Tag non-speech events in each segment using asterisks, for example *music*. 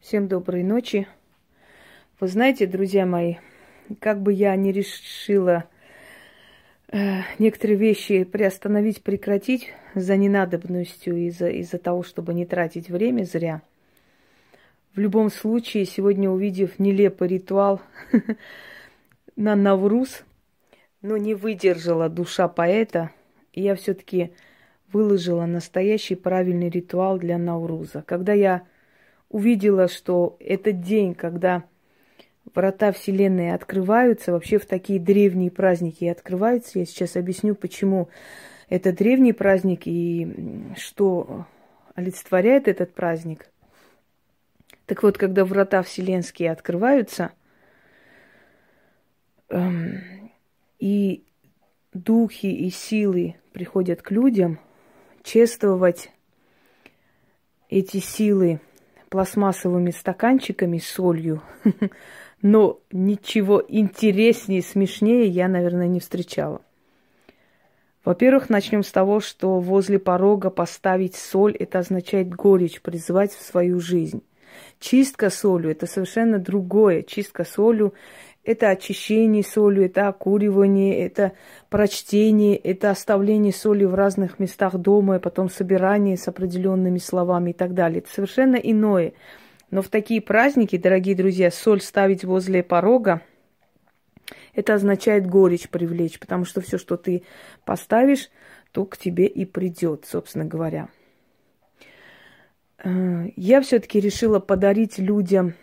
Всем доброй ночи. Вы знаете, друзья мои, как бы я ни решила э, некоторые вещи приостановить, прекратить за ненадобностью, из-за из того, чтобы не тратить время зря, в любом случае, сегодня увидев нелепый ритуал *laughs* на Навруз, но не выдержала душа поэта, и я все-таки выложила настоящий правильный ритуал для Науруза. Когда я увидела, что этот день, когда врата Вселенной открываются, вообще в такие древние праздники открываются. Я сейчас объясню, почему это древний праздник и что олицетворяет этот праздник. Так вот, когда врата Вселенские открываются, эм, и духи и силы приходят к людям, чествовать эти силы пластмассовыми стаканчиками с солью. *laughs* Но ничего интереснее, смешнее я, наверное, не встречала. Во-первых, начнем с того, что возле порога поставить соль – это означает горечь, призывать в свою жизнь. Чистка солью – это совершенно другое. Чистка солью это очищение солью, это окуривание, это прочтение, это оставление соли в разных местах дома, и потом собирание с определенными словами и так далее. Это совершенно иное. Но в такие праздники, дорогие друзья, соль ставить возле порога, это означает горечь привлечь, потому что все, что ты поставишь, то к тебе и придет, собственно говоря. Э, я все-таки решила подарить людям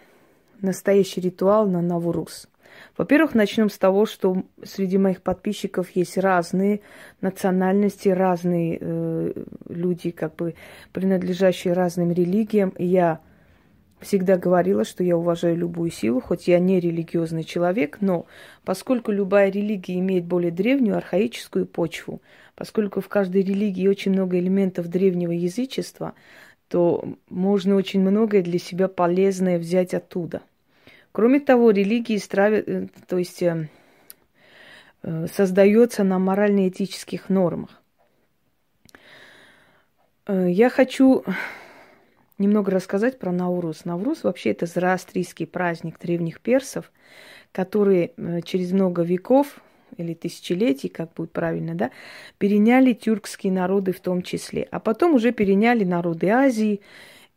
настоящий ритуал на Навурус. Во-первых, начнем с того, что среди моих подписчиков есть разные национальности, разные э, люди, как бы принадлежащие разным религиям. И я всегда говорила, что я уважаю любую силу, хоть я не религиозный человек, но поскольку любая религия имеет более древнюю архаическую почву, поскольку в каждой религии очень много элементов древнего язычества, то можно очень многое для себя полезное взять оттуда – Кроме того, религии стравят, э, то есть э, э, создается на морально-этических нормах. Я хочу немного рассказать про Наурус. Наурус вообще это зороастрийский праздник древних персов, который через много веков или тысячелетий, как будет правильно, да, переняли тюркские народы в том числе. А потом уже переняли народы Азии,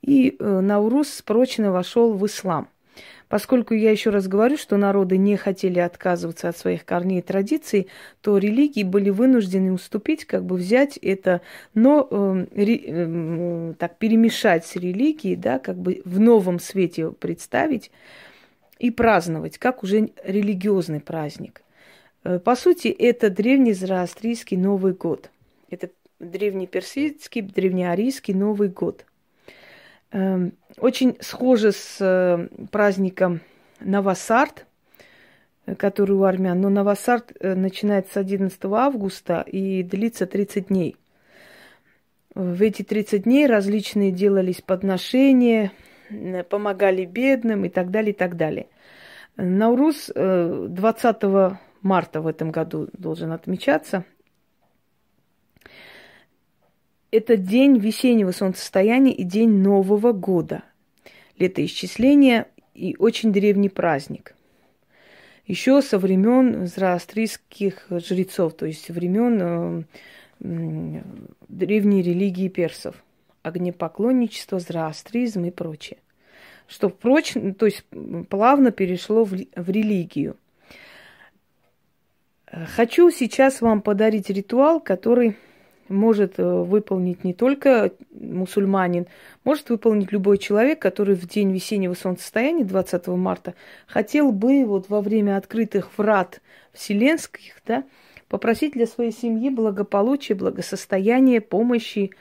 и Наурус прочно вошел в ислам – Поскольку я еще раз говорю, что народы не хотели отказываться от своих корней и традиций, то религии были вынуждены уступить, как бы взять это, но э, э, так перемешать с религией, да, как бы в новом свете представить и праздновать, как уже религиозный праздник. Э, по сути, это древний зороастрийский Новый год. Это древний персидский, древнеарийский Новый год – очень схоже с э, праздником Навасарт, э, который у армян. Но Навасарт э, начинается с 11 августа и длится 30 дней. В эти 30 дней различные делались подношения, помогали бедным и так далее, и так далее. Наурус 20 марта в этом году должен отмечаться – это день весеннего солнцестояния и день Нового года. Летоисчисление и очень древний праздник. Еще со времен зороастрийских жрецов, то есть времен э, древней религии персов. Огнепоклонничество, зороастризм и прочее. Что, впрочем, то есть плавно перешло в, в религию. Хочу сейчас вам подарить ритуал, который может э, выполнить не только мусульманин, может выполнить любой человек, который в день весеннего солнцестояния 20 марта хотел бы вот во время открытых врат вселенских, да, попросить для своей семьи благополучия, благосостояния, помощи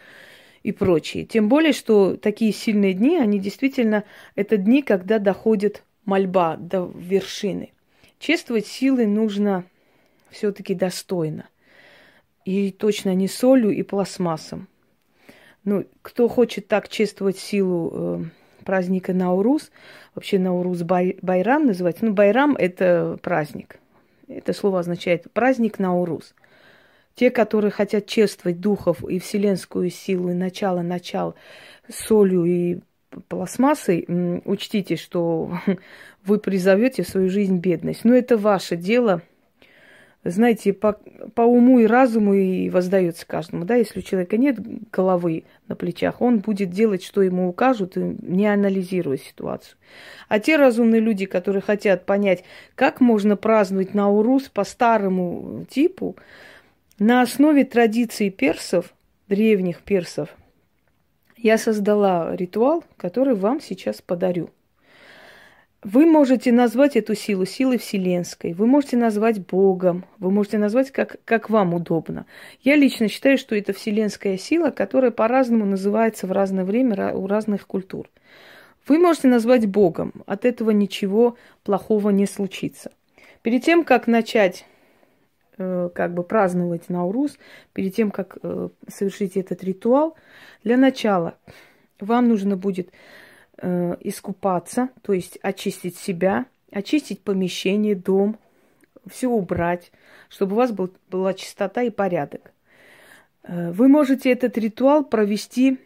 и прочее. Тем более, что такие сильные дни, они действительно, это дни, когда доходит мольба до вершины. Чествовать силы нужно все-таки достойно – и точно не солью и пластмассом. Ну, кто хочет так чествовать силу э, праздника Наурус, вообще Наурус бай, Байрам называется. Ну, Байрам – это праздник. Это слово означает праздник Наурус. Те, которые хотят чествовать духов и вселенскую силу, и начало начал солью и пластмассой, учтите, что *laughs* вы призовете в свою жизнь бедность. Но это ваше дело. Знаете, по, по уму и разуму и воздается каждому. Да, если у человека нет головы на плечах, он будет делать, что ему укажут, не анализируя ситуацию. А те разумные люди, которые хотят понять, как можно праздновать Наурус по старому типу, на основе традиций персов, древних персов, я создала ритуал, который вам сейчас подарю. Вы можете назвать эту силу силой вселенской, вы можете назвать Богом, вы можете назвать как, как вам удобно. Я лично считаю, что это вселенская сила, которая по-разному называется в разное время у разных культур. Вы можете назвать Богом, от этого ничего плохого не случится. Перед тем, как начать э, как бы праздновать Наурус, перед тем, как э, совершить этот ритуал, для начала вам нужно будет э, искупаться, то есть очистить себя, очистить помещение, дом, все убрать, чтобы у вас был, была чистота и порядок. Э, вы можете этот ритуал провести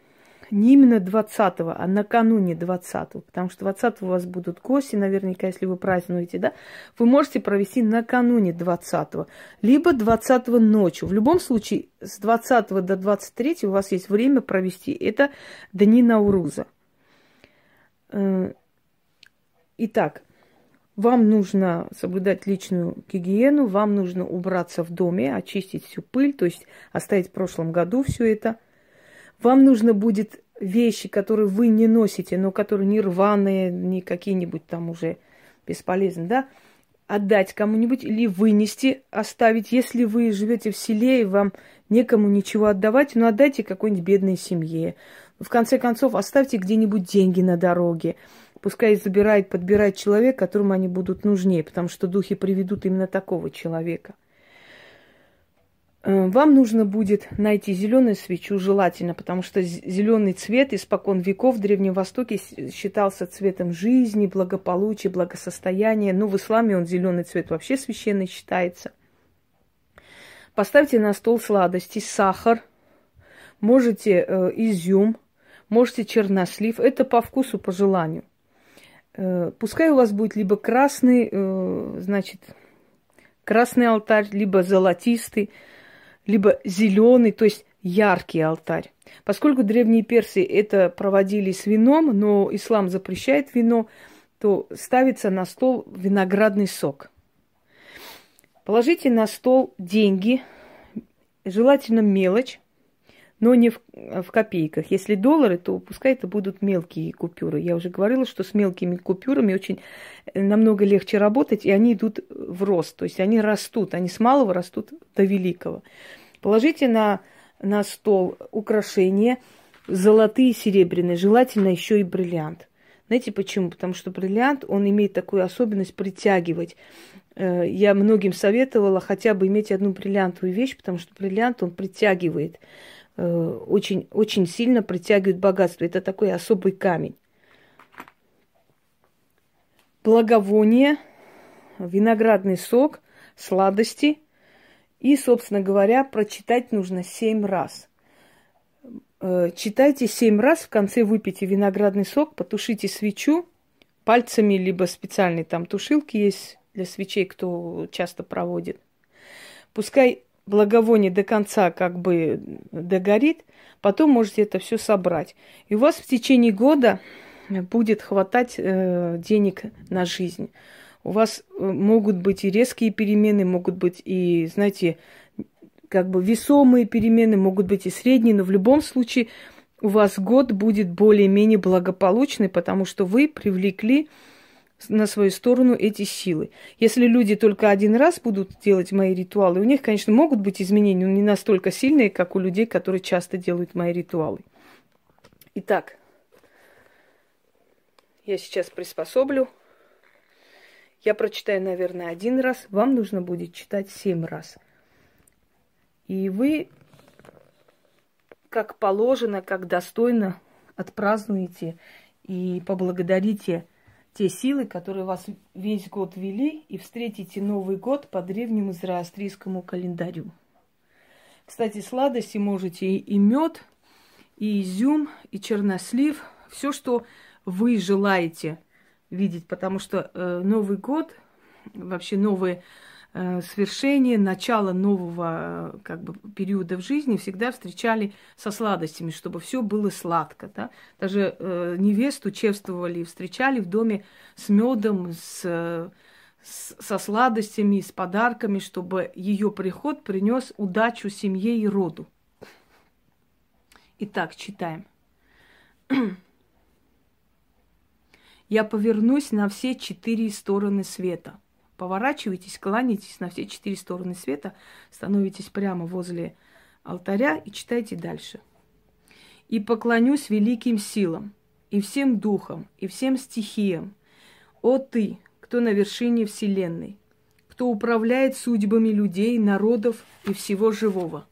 не именно 20 а накануне 20 потому что 20 у вас будут гости, наверняка, если вы празднуете, да, вы можете провести накануне 20 либо 20 ночью. В любом случае, с 20 до 23 у вас есть время провести. Это дни Науруза. Э, итак, вам нужно соблюдать личную гигиену, вам нужно убраться в доме, очистить всю пыль, то есть оставить в прошлом году все это. Вам нужно будет вещи, которые вы не носите, но которые не рваные, не какие-нибудь там уже бесполезные, да, отдать кому-нибудь или вынести, оставить. Если вы живете в селе и вам некому ничего отдавать, ну отдайте какой-нибудь бедной семье. В конце концов, оставьте где-нибудь деньги на дороге. Пускай забирает, подбирает человек, которому они будут нужнее, потому что духи приведут именно такого человека. Э, вам нужно будет найти зеленую свечу, желательно, потому что зеленый цвет испокон веков в Древнем Востоке считался цветом жизни, благополучия, благосостояния. Ну, в исламе он зеленый цвет вообще священный считается. Поставьте на стол сладости, сахар, можете э, изюм, можете чернослив. Это по вкусу, по желанию. Э, пускай у вас будет либо красный, э, значит, красный алтарь, либо золотистый, либо зеленый, то есть яркий алтарь. Поскольку древние персы это проводили с вином, но ислам запрещает вино, то ставится на стол виноградный сок. Положите на стол деньги, желательно мелочь, но не в, в копейках. Если доллары, то пускай это будут мелкие купюры. Я уже говорила, что с мелкими купюрами очень э, намного легче работать, и они идут в рост. То есть они растут, они с малого растут до великого. Положите на, на стол украшения золотые, серебряные, желательно еще и бриллиант. Знаете почему? Потому что бриллиант, он имеет такую особенность притягивать. Э, я многим советовала хотя бы иметь одну бриллиантовую вещь, потому что бриллиант, он притягивает очень, очень сильно притягивает богатство. Это такой особый камень. Благовоние, виноградный сок, сладости. И, собственно говоря, прочитать нужно семь раз. Э, читайте семь раз, в конце выпейте виноградный сок, потушите свечу пальцами, либо специальные там тушилки есть для свечей, кто часто проводит. Пускай благовоние до конца как бы догорит, потом можете это все собрать. И у вас в течение года будет хватать э, денег на жизнь. У вас э, могут быть и резкие перемены, могут быть и, знаете, как бы весомые перемены, могут быть и средние, но в любом случае у вас год будет более-менее благополучный, потому что вы привлекли на свою сторону эти силы. Если люди только один раз будут делать мои ритуалы, у них, конечно, могут быть изменения, но не настолько сильные, как у людей, которые часто делают мои ритуалы. Итак, я сейчас приспособлю. Я прочитаю, наверное, один раз. Вам нужно будет читать семь раз. И вы, как положено, как достойно, отпразднуете и поблагодарите те силы, которые вас весь год вели, и встретите Новый год по древнему зороастрийскому календарю. Кстати, сладости можете и, мед, и изюм, и чернослив, все, что вы желаете видеть, потому что э, Новый год, вообще новые э, свершения, начало нового э, как бы периода в жизни всегда встречали со сладостями, чтобы все было сладко, да. Даже э, невесту чествовали, встречали в доме с медом, с, э, с со сладостями, с подарками, чтобы ее приход принес удачу семье и роду. Итак, читаем. Я повернусь на все четыре стороны света. Поворачивайтесь, кланяйтесь на все четыре стороны света, становитесь прямо возле алтаря и читайте дальше. И поклонюсь великим силам, и всем духам, и всем стихиям. О ты, кто на вершине вселенной, кто управляет судьбами людей, народов и всего живого.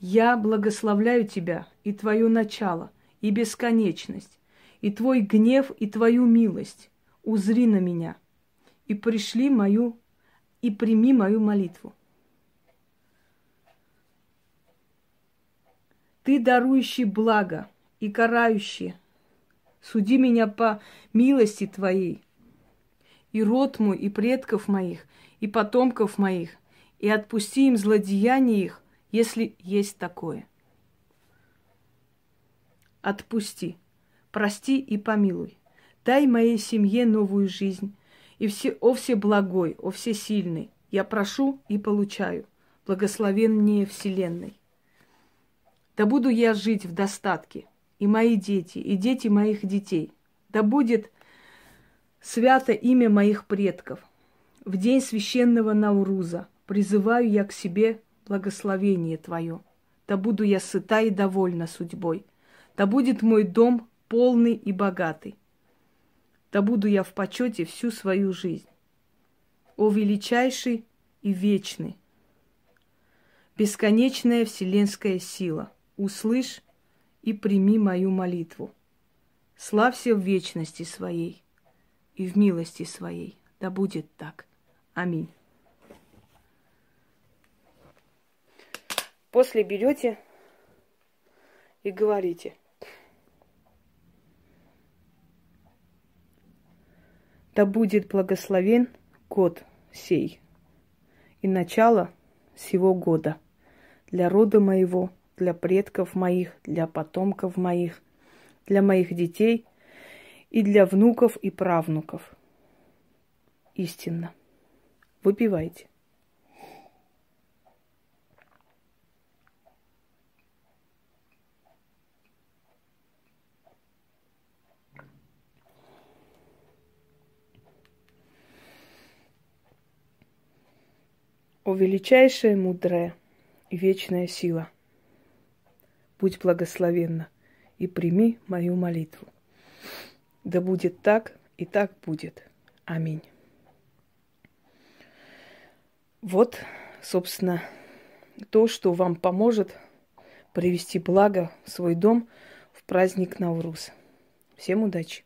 Я благословляю тебя и твое начало, и бесконечность, и твой гнев, и твою милость. Узри на меня и пришли мою, и прими мою молитву. Ты дарующий благо и карающий. Суди меня по милости Твоей, и род мой, и предков моих, и потомков моих, и отпусти им злодеяния их, если есть такое. Отпусти прости и помилуй. Дай моей семье новую жизнь. И все, о всеблагой, о всесильный, я прошу и получаю. Благословен мне Вселенной. Да буду я жить в достатке, и мои дети, и дети моих детей. Да будет свято имя моих предков. В день священного Науруза призываю я к себе благословение Твое. Да буду я сыта и довольна судьбой. Да будет мой дом полный и богатый. Да буду я в почете всю свою жизнь. О величайший и вечный, бесконечная вселенская сила, услышь и прими мою молитву. Славься в вечности своей и в милости своей. Да будет так. Аминь. После берете и говорите – Да будет благословен год сей и начало всего года для рода моего, для предков моих, для потомков моих, для моих детей и для внуков и правнуков. Истинно. Выпивайте. О величайшая, мудрая и вечная сила, будь благословенна и прими мою молитву. Да будет так, и так будет. Аминь. Вот, собственно, то, что вам поможет привести благо в свой дом в праздник Наурус. Всем удачи!